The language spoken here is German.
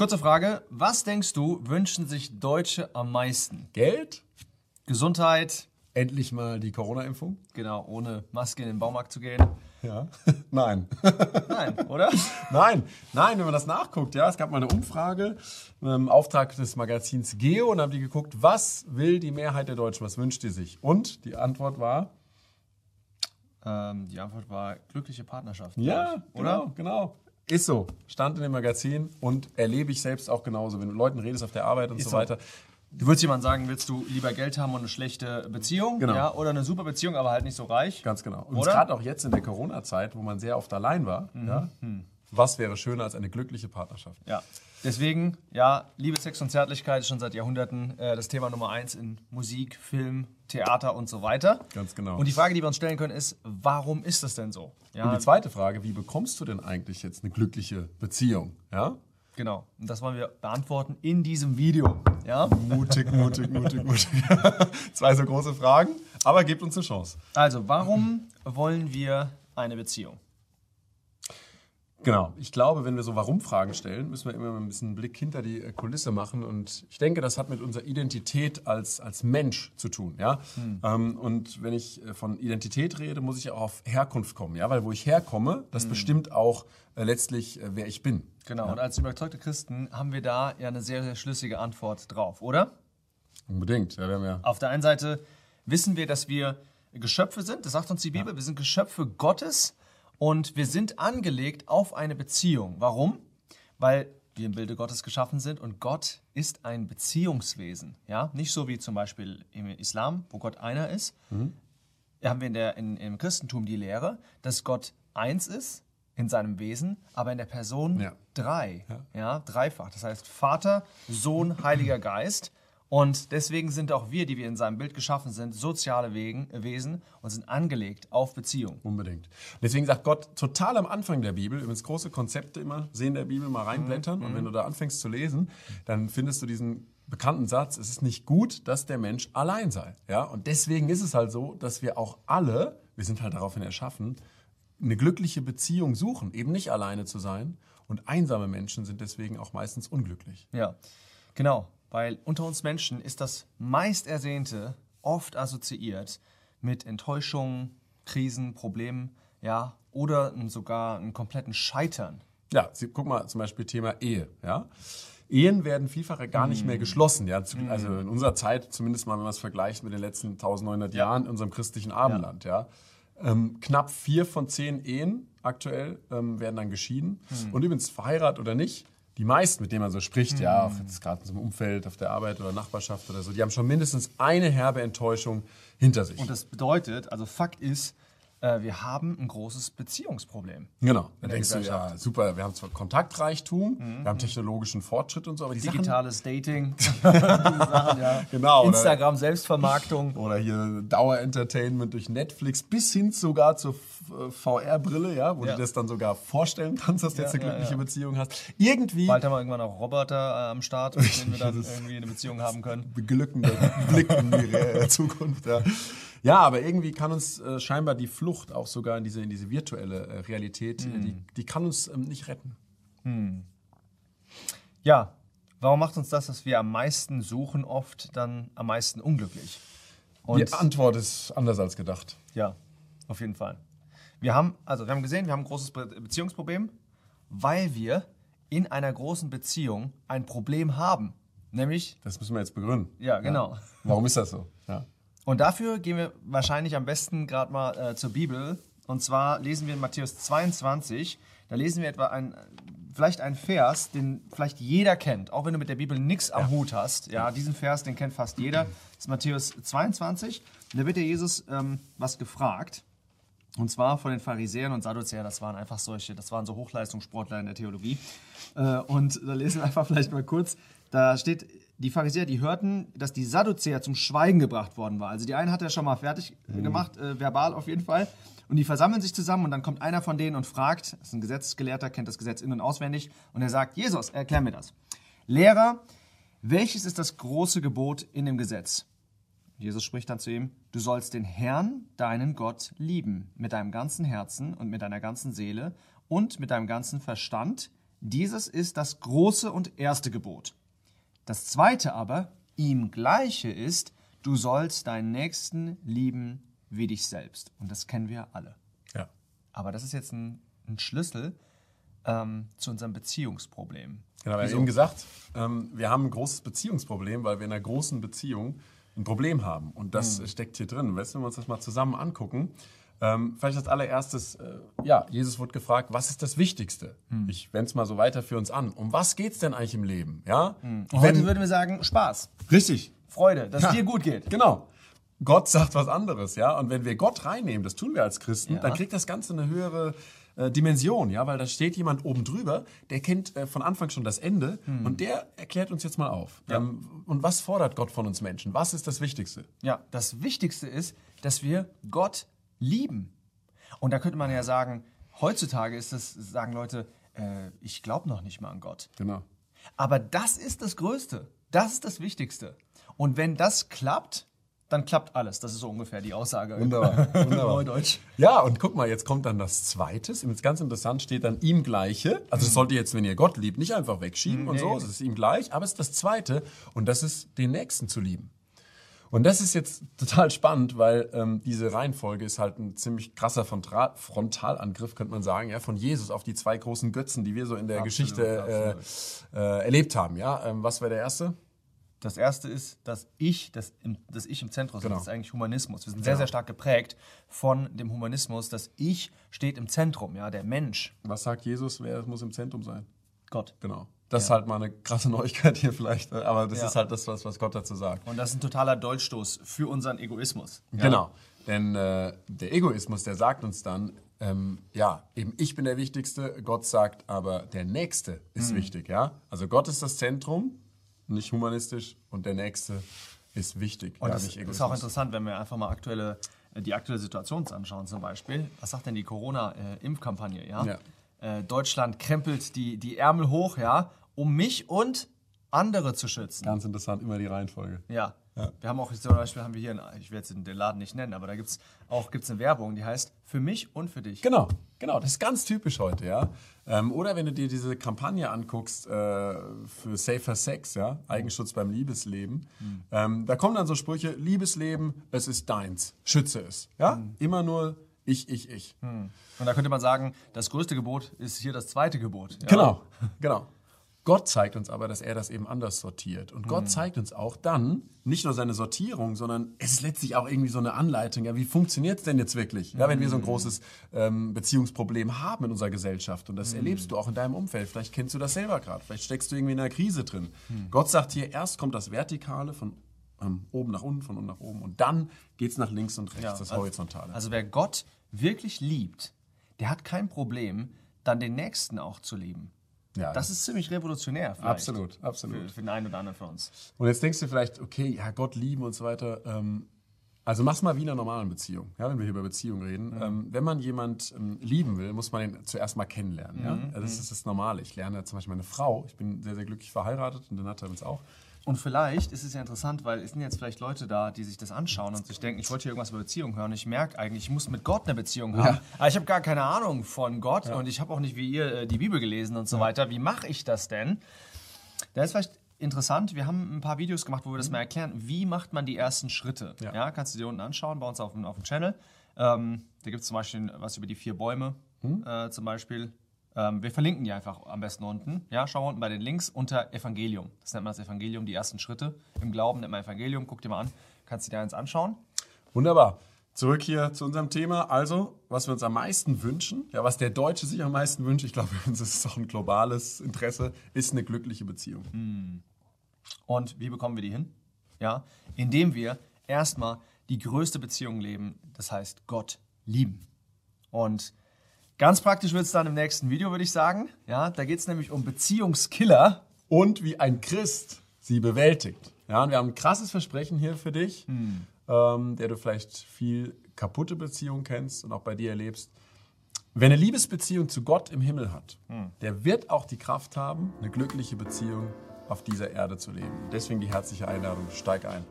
Kurze Frage. Was denkst du, wünschen sich Deutsche am meisten? Geld? Gesundheit? Endlich mal die Corona-Impfung? Genau, ohne Maske in den Baumarkt zu gehen. Ja. Nein. Nein, oder? Nein, nein, wenn man das nachguckt, ja, es gab mal eine Umfrage im Auftrag des Magazins Geo und haben die geguckt, was will die Mehrheit der Deutschen, was wünscht die sich? Und die Antwort war, Ähm, die Antwort war glückliche Partnerschaft. ja, ich, oder? genau, genau. Ist so, stand in dem Magazin und erlebe ich selbst auch genauso. Wenn du mit Leuten redest auf der Arbeit und Ist so so. weiter. Du würdest jemand sagen, willst du lieber Geld haben und eine schlechte Beziehung? Genau. Ja, oder eine super Beziehung, aber halt nicht so reich? Ganz genau. Und gerade auch jetzt in der Corona-Zeit, wo man sehr oft allein war, ja, was wäre schöner als eine glückliche Partnerschaft? Ja. Deswegen, ja, Liebe, Sex und Zärtlichkeit ist schon seit Jahrhunderten äh, das Thema Nummer eins in Musik, Film, Theater und so weiter. Ganz genau. Und die Frage, die wir uns stellen können, ist, warum ist das denn so? Ja, Und die zweite Frage, wie bekommst du denn eigentlich jetzt eine glückliche Beziehung? Ja? genau. Und das wollen wir beantworten in diesem Video. Ja? Mutig, mutig, mutig, mutig. Zwei so große Fragen, aber gebt uns eine Chance. Also, warum wollen wir eine Beziehung? Genau. Ich glaube, wenn wir so Warum-Fragen stellen, müssen wir immer ein bisschen einen Blick hinter die äh, Kulisse machen. Und ich denke, das hat mit unserer Identität als, als Mensch zu tun. Ja? Ähm, und wenn ich äh, von Identität rede, muss ich auch auf Herkunft kommen. Ja? Weil wo ich herkomme, das bestimmt auch äh, letztlich, äh, wer ich bin. Genau. Und als überzeugte Christen haben wir da ja eine sehr, sehr schlüssige Antwort drauf, oder? Unbedingt. Ja, wir haben ja Auf der einen Seite wissen wir, dass wir Geschöpfe sind, das sagt uns die Bibel, wir sind Geschöpfe Gottes und wir sind angelegt auf eine Beziehung. Warum? Weil wir im Bilde Gottes geschaffen sind und Gott ist ein Beziehungswesen. Ja? Nicht so wie zum Beispiel im Islam, wo Gott einer ist. Haben wir in der, in, im Christentum die Lehre, dass Gott eins ist in seinem Wesen, aber in der Person Ja. drei. Ja. dreifach. Das heißt Vater, Sohn, Heiliger Geist. Und deswegen sind auch wir, die wir in seinem Bild geschaffen sind, soziale Wegen, Wesen und sind angelegt auf Beziehung. Unbedingt. Deswegen sagt Gott total am Anfang der Bibel, übrigens große Konzepte immer, sehen der Bibel mal reinblättern und wenn du da anfängst zu lesen, dann findest du diesen bekannten Satz, es ist nicht gut, dass der Mensch allein sei. Ja? Und deswegen ist es halt so, dass wir auch alle, wir sind halt daraufhin erschaffen, eine glückliche Beziehung suchen, eben nicht alleine zu sein. Und einsame Menschen sind deswegen auch meistens unglücklich. Ja, genau. Weil unter uns Menschen ist das meist Ersehnte oft assoziiert mit Enttäuschungen, Krisen, Problemen, ja, oder sogar einem kompletten Scheitern. Ja, Sie, guck mal zum Beispiel Thema Ehe. Ja? Ehen werden vielfach gar nicht mehr geschlossen. Ja? Zu- Also in unserer Zeit, zumindest mal, wenn man es vergleicht mit den letzten 1900 Jahren in unserem christlichen Abendland. Ja? Ähm, knapp vier von zehn Ehen aktuell ähm, werden dann geschieden. Und übrigens, verheiratet oder nicht, die meisten, mit denen man so spricht, ja, auf jetzt gerade in so einem Umfeld, auf der Arbeit oder Nachbarschaft oder so, die haben schon mindestens eine herbe Enttäuschung hinter sich. Und das bedeutet, also Fakt ist, äh, wir haben ein großes Beziehungsproblem. Genau. Da der denkst du, ja, super, wir haben zwar Kontaktreichtum, wir haben technologischen Fortschritt und so, aber die Sachen, Digitales Dating, diese Sachen, ja. Genau, oder- Instagram, Selbstvermarktung. Oder hier Dauerentertainment durch Netflix bis hin sogar zur äh, VR-Brille, ja, wo Ja. du das dann sogar vorstellen kannst, dass du jetzt Ja, eine ja, glückliche. Beziehung hast. Irgendwie Bald haben wir irgendwann auch Roboter äh, am Start, mit denen wir dann irgendwie eine Beziehung haben können. beglückender Blick in die Zukunft. Ja. Ja, aber irgendwie kann uns äh, scheinbar die Flucht auch sogar in diese, in diese virtuelle äh, Realität, äh, die, die kann uns ähm, nicht retten. Ja, warum macht uns das, dass wir am meisten suchen, oft dann am meisten unglücklich? Und die Antwort ist anders als gedacht. ja, auf jeden Fall. Wir haben, also wir haben gesehen, wir haben ein großes Be Beziehungsproblem, weil wir in einer großen Beziehung ein Problem haben. Nämlich, Das müssen wir jetzt begründen. Ja, genau. Warum ist das so? Ja. Und dafür gehen wir wahrscheinlich am besten gerade mal äh, zur Bibel. Und zwar lesen wir in Matthäus 22, da lesen wir etwa ein, vielleicht einen Vers, den vielleicht jeder kennt, auch wenn du mit der Bibel nichts am Hut hast. Ja, diesen Vers, den kennt fast jeder. Das ist Matthäus 22. Und da wird der Jesus ähm, was gefragt. Und zwar von den Pharisäern und Sadduzäern, das waren einfach solche, das waren so Hochleistungssportler in der Theologie. Äh, und da lesen wir einfach vielleicht mal kurz, da steht, die Pharisäer, die hörten, dass die Sadduzäer zum Schweigen gebracht worden war. Also die einen hat er schon mal fertig äh, gemacht, äh, verbal auf jeden Fall. Und die versammeln sich zusammen und dann kommt einer von denen und fragt, das ist ein Gesetzesgelehrter, kennt das Gesetz in- und auswendig, und er sagt, Jesus, erklär mir das. Lehrer, welches ist das große Gebot in dem Gesetz? Jesus spricht dann zu ihm, du sollst den Herrn, deinen Gott, lieben, mit deinem ganzen Herzen und mit deiner ganzen Seele und mit deinem ganzen Verstand, Dieses ist das große und erste Gebot. Das zweite aber, ihm gleiche ist, du sollst deinen Nächsten lieben wie dich selbst. Und das kennen wir alle. Ja. Aber das ist jetzt ein, ein Schlüssel ähm, zu unserem Beziehungsproblem. Genau, wir haben eben gesagt, ähm, wir haben ein großes Beziehungsproblem, weil wir in einer großen Beziehung ein Problem haben. Und das steckt hier drin. Weißt wenn wir uns das mal zusammen angucken, ähm, vielleicht als allererstes, äh, ja, Jesus wurde gefragt, was ist das Wichtigste? Ich wende es mal so weiter für uns an. Um was geht es denn eigentlich im Leben? Ja? Und heute würden wir sagen, Spaß, Richtig. Freude, dass Ja. es dir gut geht. Genau. Gott sagt was anderes, ja. Und wenn wir Gott reinnehmen, das tun wir als Christen, Ja. dann kriegt das Ganze eine höhere äh, Dimension, ja, weil da steht jemand oben drüber, der kennt äh, von Anfang schon das Ende und der erklärt uns jetzt mal auf. Hm. Ja. Ähm, und was fordert Gott von uns Menschen? Was ist das Wichtigste? Ja, das Wichtigste ist, dass wir Gott lieben. Und da könnte man ja sagen, heutzutage ist es, sagen Leute, äh, ich glaube noch nicht mal an Gott. Genau. Aber das ist das Größte. Das ist das Wichtigste. Und wenn das klappt, dann klappt alles. Das ist so ungefähr die Aussage. Wunderbar, wunderbar. Neudeutsch. Ja, und guck mal, jetzt kommt dann das Zweite. Und jetzt ganz interessant steht dann ihm gleiche. Also das sollt ihr jetzt, wenn ihr Gott liebt, nicht einfach wegschieben und Nee. so. Es ist ihm gleich. Aber es ist das Zweite. Und das ist den Nächsten zu lieben. Und das ist jetzt total spannend, weil ähm, diese Reihenfolge ist halt ein ziemlich krasser Frontal Frontalangriff, könnte man sagen, ja, von Jesus auf die zwei großen Götzen, die wir so in der Absolut, Geschichte äh, äh, erlebt haben. Ja, ähm, was wäre der erste? Das erste ist, dass ich, das, im, das ich im Zentrum Genau. das ist eigentlich Humanismus. Wir sind sehr, sehr stark geprägt von dem Humanismus. Das Ich steht im Zentrum, ja, der Mensch, Was sagt Jesus? Wer muss im Zentrum sein? Gott. Genau. Das ist halt mal eine krasse Neuigkeit hier vielleicht, äh, aber das Ja. ist halt das, was, was Gott dazu sagt. Und das ist ein totaler Dolchstoß für unseren Egoismus. Ja? Genau. Denn äh, der Egoismus, der sagt uns dann, ähm, ja, eben ich bin der Wichtigste, Gott sagt aber, der Nächste ist wichtig, ja. Also Gott ist das Zentrum, nicht humanistisch, und der Nächste ist wichtig, Und ja, das ist auch interessant, wenn wir einfach mal aktuelle, äh, die aktuelle Situation uns anschauen zum Beispiel. Was sagt denn die Corona-Impfkampagne? Ja? Ja. Äh, Deutschland krempelt die, die Ärmel hoch, ja, um mich und andere zu schützen. Ganz interessant, immer die Reihenfolge. Ja. Wir haben auch zum Beispiel haben wir hier, einen, ich werde jetzt den Laden nicht nennen, aber da gibt es auch gibt's eine Werbung, die heißt für mich und für dich. Genau, genau, das ist ganz typisch heute, ja. Ähm, oder wenn du dir diese Kampagne anguckst äh, für Safer Sex, ja, Eigenschutz beim Liebesleben, ähm, da kommen dann so Sprüche, Liebesleben, es ist deins, schütze es, ja. Immer nur ich, ich, ich. Und da könnte man sagen, das größte Gebot ist hier das zweite Gebot. Ja? Genau, genau. Gott zeigt uns aber, dass er das eben anders sortiert. Und Gott zeigt uns auch dann nicht nur seine Sortierung, sondern es ist letztlich auch irgendwie so eine Anleitung. Ja, wie funktioniert es denn jetzt wirklich? Ja, wenn wir so ein großes ähm, Beziehungsproblem haben in unserer Gesellschaft und das erlebst du auch in deinem Umfeld. Vielleicht kennst du das selber gerade. Vielleicht steckst du irgendwie in einer Krise drin. Gott sagt hier, erst kommt das Vertikale von ähm, oben nach unten, von unten nach oben und dann geht es nach links und rechts, Ja, das also- Horizontale. Also wer Gott wirklich liebt, der hat kein Problem, dann den Nächsten auch zu lieben. Ja, Das ist ziemlich revolutionär. Vielleicht absolut, absolut. Für, für den einen oder anderen von uns. Und jetzt denkst du vielleicht, okay, ja, Gott lieben und so weiter. Ähm, also mach's mal wie in einer normalen Beziehung, ja, wenn wir hier über Beziehung reden. Ähm, wenn man jemand ähm, lieben will, muss man ihn zuerst mal kennenlernen. Ja? Also das ist das Normale. Ich lerne zum Beispiel meine Frau, ich bin sehr, sehr glücklich verheiratet und Renate übrigens auch. Und vielleicht ist es ja interessant, weil es sind jetzt vielleicht Leute da, die sich das anschauen und sich denken, ich wollte hier irgendwas über Beziehung hören. Ich merke eigentlich, ich muss mit Gott eine Beziehung haben. Ja. Aber ich habe gar keine Ahnung von Gott und ich habe auch nicht wie ihr äh, die Bibel gelesen und so weiter. Wie mache ich das denn? Da ist vielleicht interessant, wir haben ein paar Videos gemacht, wo wir das mal erklären, wie macht man die ersten Schritte. Ja. Ja, kannst du dir unten anschauen, bei uns auf dem, auf dem Channel. Ähm, da gibt es zum Beispiel was über die vier Bäume, äh, zum Beispiel. Ähm, wir verlinken die einfach am besten unten. Ja, schau mal unten bei den Links unter Evangelium. Das nennt man das Evangelium, die ersten Schritte im Glauben nennt man Evangelium. Guck dir mal an, kannst du dir eins anschauen. Wunderbar. Zurück hier zu unserem Thema. Also, was wir uns am meisten wünschen, ja, was der Deutsche sich am meisten wünscht, ich glaube, uns ist es auch ein globales Interesse, ist eine glückliche Beziehung. Und wie bekommen wir die hin? Ja, indem wir erstmal die größte Beziehung leben, das heißt Gott lieben. Und ganz praktisch wird es dann im nächsten Video, würde ich sagen. Ja, da geht es nämlich um Beziehungskiller. und wie ein Christ sie bewältigt. Ja, und wir haben ein krasses Versprechen hier für dich, ähm, der du vielleicht viel kaputte Beziehungen kennst und auch bei dir erlebst. Wer eine Liebesbeziehung zu Gott im Himmel hat, der wird auch die Kraft haben, eine glückliche Beziehung auf dieser Erde zu leben. Deswegen die herzliche Einladung, steig ein.